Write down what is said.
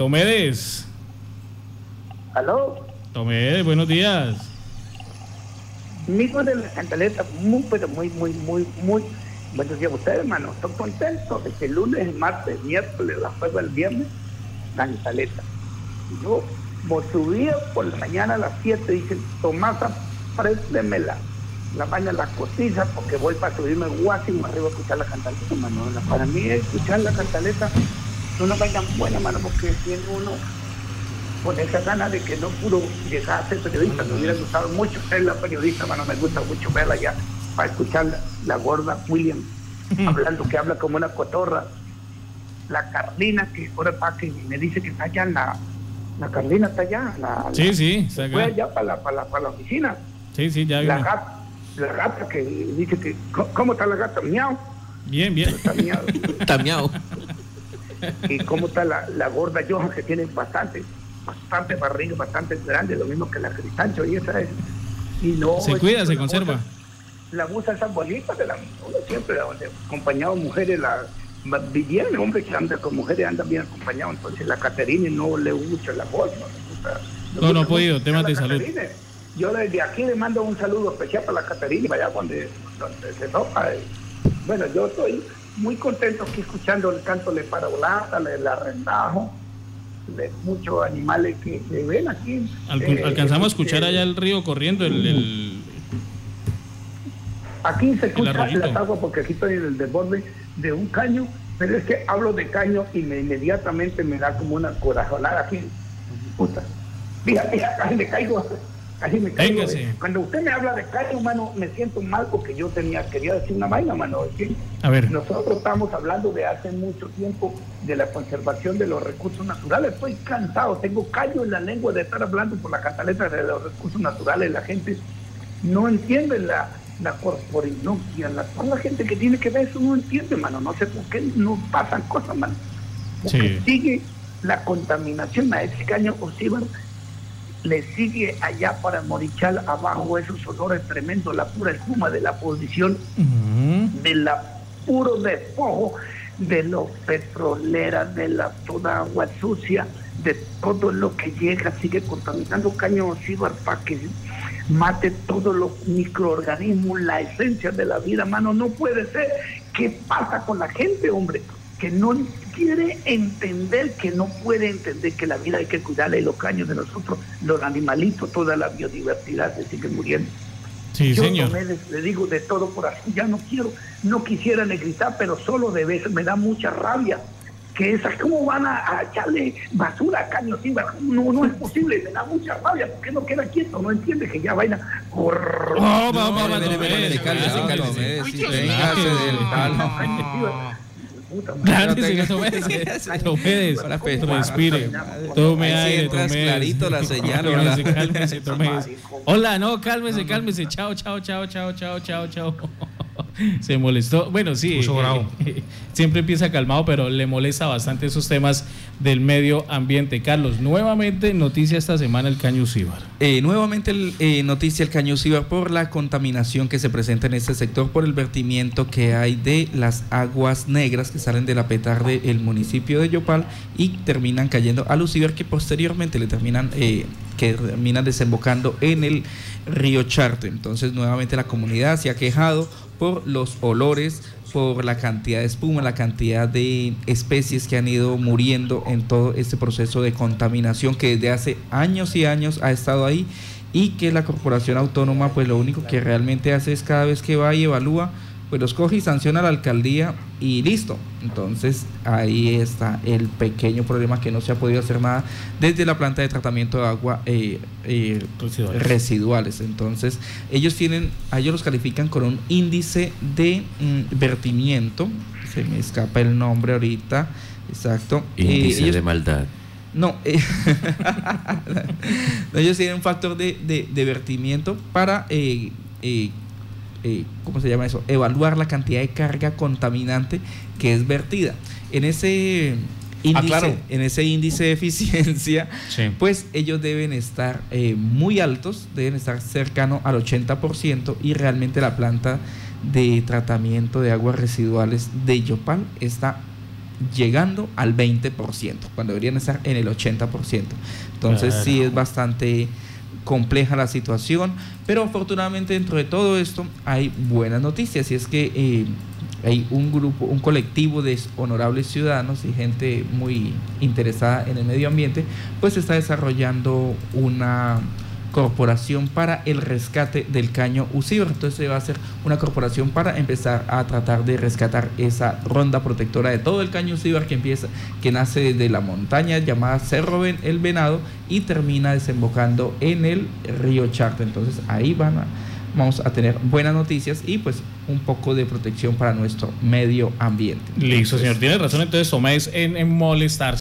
Tomedes. ¿Aló? Tomedes, buenos días. Migo de la cantaleta, muy, pero muy, muy, muy, muy. Buenos días a ustedes, hermano. Estoy contento de que el lunes, el martes, miércoles, la jueves, el viernes, cantaleta. Yo, por subía por la mañana a las 7, dicen, Tomasa, préndemela la baña las costillas porque voy para subirme guásimo arriba a escuchar la cantaleta, mano. Para mí escuchar la cantaleta es una vaina buena, mano, porque tiene uno con esa gana de que no pudo llegar a ser periodista. Me hubiera gustado mucho ser la periodista, mano. Me gusta mucho verla ya para escuchar la, gorda William hablando, que habla como una cotorra. La Carlina, que ahora para que me dice que está allá en la. La Carlina está allá. La, sí, sí, Fue allá para la, para la, oficina. Sí, sí, ya La gata, la gata que dice que. ¿Cómo está la gata? Miau. Bien, bien. Está miau. Y cómo está la, la gorda Johan, que tiene bastante bastante barriga, bastante grande, lo mismo que la Cristancho, y esa es. Y no, se cuida, se conserva. la musa esas bolitas de la uno siempre, acompañado mujeres, la bien, hombre que anda con mujeres anda bien acompañado, entonces la Caterina no le gusta la voz, no No, no ha podido, temas de salud. Yo desde aquí le mando un saludo especial para la Caterina, vaya donde, donde se toca. Bueno, yo estoy muy contento aquí escuchando el canto de Parabolata, el arrendajo, de muchos animales que se ven aquí. Eh, alcanzamos a escuchar allá el río corriendo, el, aquí se escucha la agua porque aquí estoy en el desborde de un caño, pero es que hablo de caño y me inmediatamente me da como una corazonada aquí. Puta. Mira, mira, casi me caigo. Casi me caigo. Cuando usted me habla de caño, mano, me siento mal porque yo tenía, quería decir una vaina, mano. a ver. Nosotros estamos hablando de hace mucho tiempo de la conservación de los recursos naturales. Estoy cansado, tengo callo en la lengua de estar hablando por la cantaleta de los recursos naturales. La gente no entiende la, la la, toda la gente que tiene que ver eso no entiende, mano. No sé por qué no pasan cosas, mano. Porque sigue la contaminación a ese caño osíbar le sigue allá para Morichal abajo esos olores tremendos, la pura espuma de la posición, de la puro despojo de los petroleras, de la toda agua sucia, de todo lo que llega, sigue contaminando caño Cibar para que mate todos los microorganismos, la esencia de la vida, mano. No puede ser. ¿Qué pasa con la gente, hombre? Que no quiere entender, que no puede entender que la vida hay que cuidarla y los caños de nosotros, los animalitos, toda la biodiversidad se sigue muriendo. Sí, Yo señor. le, digo de todo por así, ya no quiero, no quisiera negritar, pero solo de veces me da mucha rabia que esas, ¿cómo van a, echarle basura a caños? No, no es posible, me da mucha rabia, porque no queda quieto, no entiende que ya vaina. Oh, respire, tome aire, tome. clarito la señal. Cálmese, cálmese, Hola, no, cálmese, cálmese. Chao, chao, chao, chao, chao, chao, chao. Se molestó. Bueno, sí. Eh, siempre empieza calmado, pero le molesta bastante esos temas del medio ambiente. Carlos, nuevamente noticia esta semana el caño Cíbar. Eh, nuevamente eh, noticia el caño Cíbar por la contaminación que se presenta en este sector por el vertimiento que hay de las aguas negras que salen de la petar del municipio de Yopal y terminan cayendo a Lucíbar que posteriormente le terminan que terminan desembocando en el río Charte. Entonces nuevamente la comunidad se ha quejado por los olores, por la cantidad de espuma, la cantidad de especies que han ido muriendo en todo este proceso de contaminación que desde hace años y años ha estado ahí y que la corporación autónoma pues lo único que realmente hace es cada vez que va y evalúa pues los coge y sanciona a la alcaldía y listo. Entonces ahí está el pequeño problema que no se ha podido hacer nada desde la planta de tratamiento de agua eh, eh, residuales. Entonces ellos tienen, ellos los califican con un índice de mm, vertimiento, se me escapa el nombre ahorita, exacto. Índice eh, de maldad. No, ellos tienen un factor de, de, vertimiento para eh, ¿cómo se llama eso? Evaluar la cantidad de carga contaminante que es vertida. En ese ah, índice, en ese índice de eficiencia, pues ellos deben estar eh, muy altos, deben estar cercano al 80% y realmente la planta de tratamiento de aguas residuales de Yopal está llegando al 20%, cuando deberían estar en el 80%. Entonces sí es bastante compleja la situación, pero afortunadamente dentro de todo esto hay buenas noticias y es que eh, hay un grupo, un colectivo de honorables ciudadanos y gente muy interesada en el medio ambiente, pues está desarrollando una corporación para el rescate del caño Usibra. Entonces se va a hacer una corporación para empezar a tratar de rescatar esa ronda protectora de todo el caño Usibra que empieza, que nace de la montaña llamada Cerro El Venado y termina desembocando en el río Charte. Entonces ahí van a, vamos a tener buenas noticias y pues un poco de protección para nuestro medio ambiente. Listo, señor. Tiene razón. Entonces, Tomás en, en molestarse.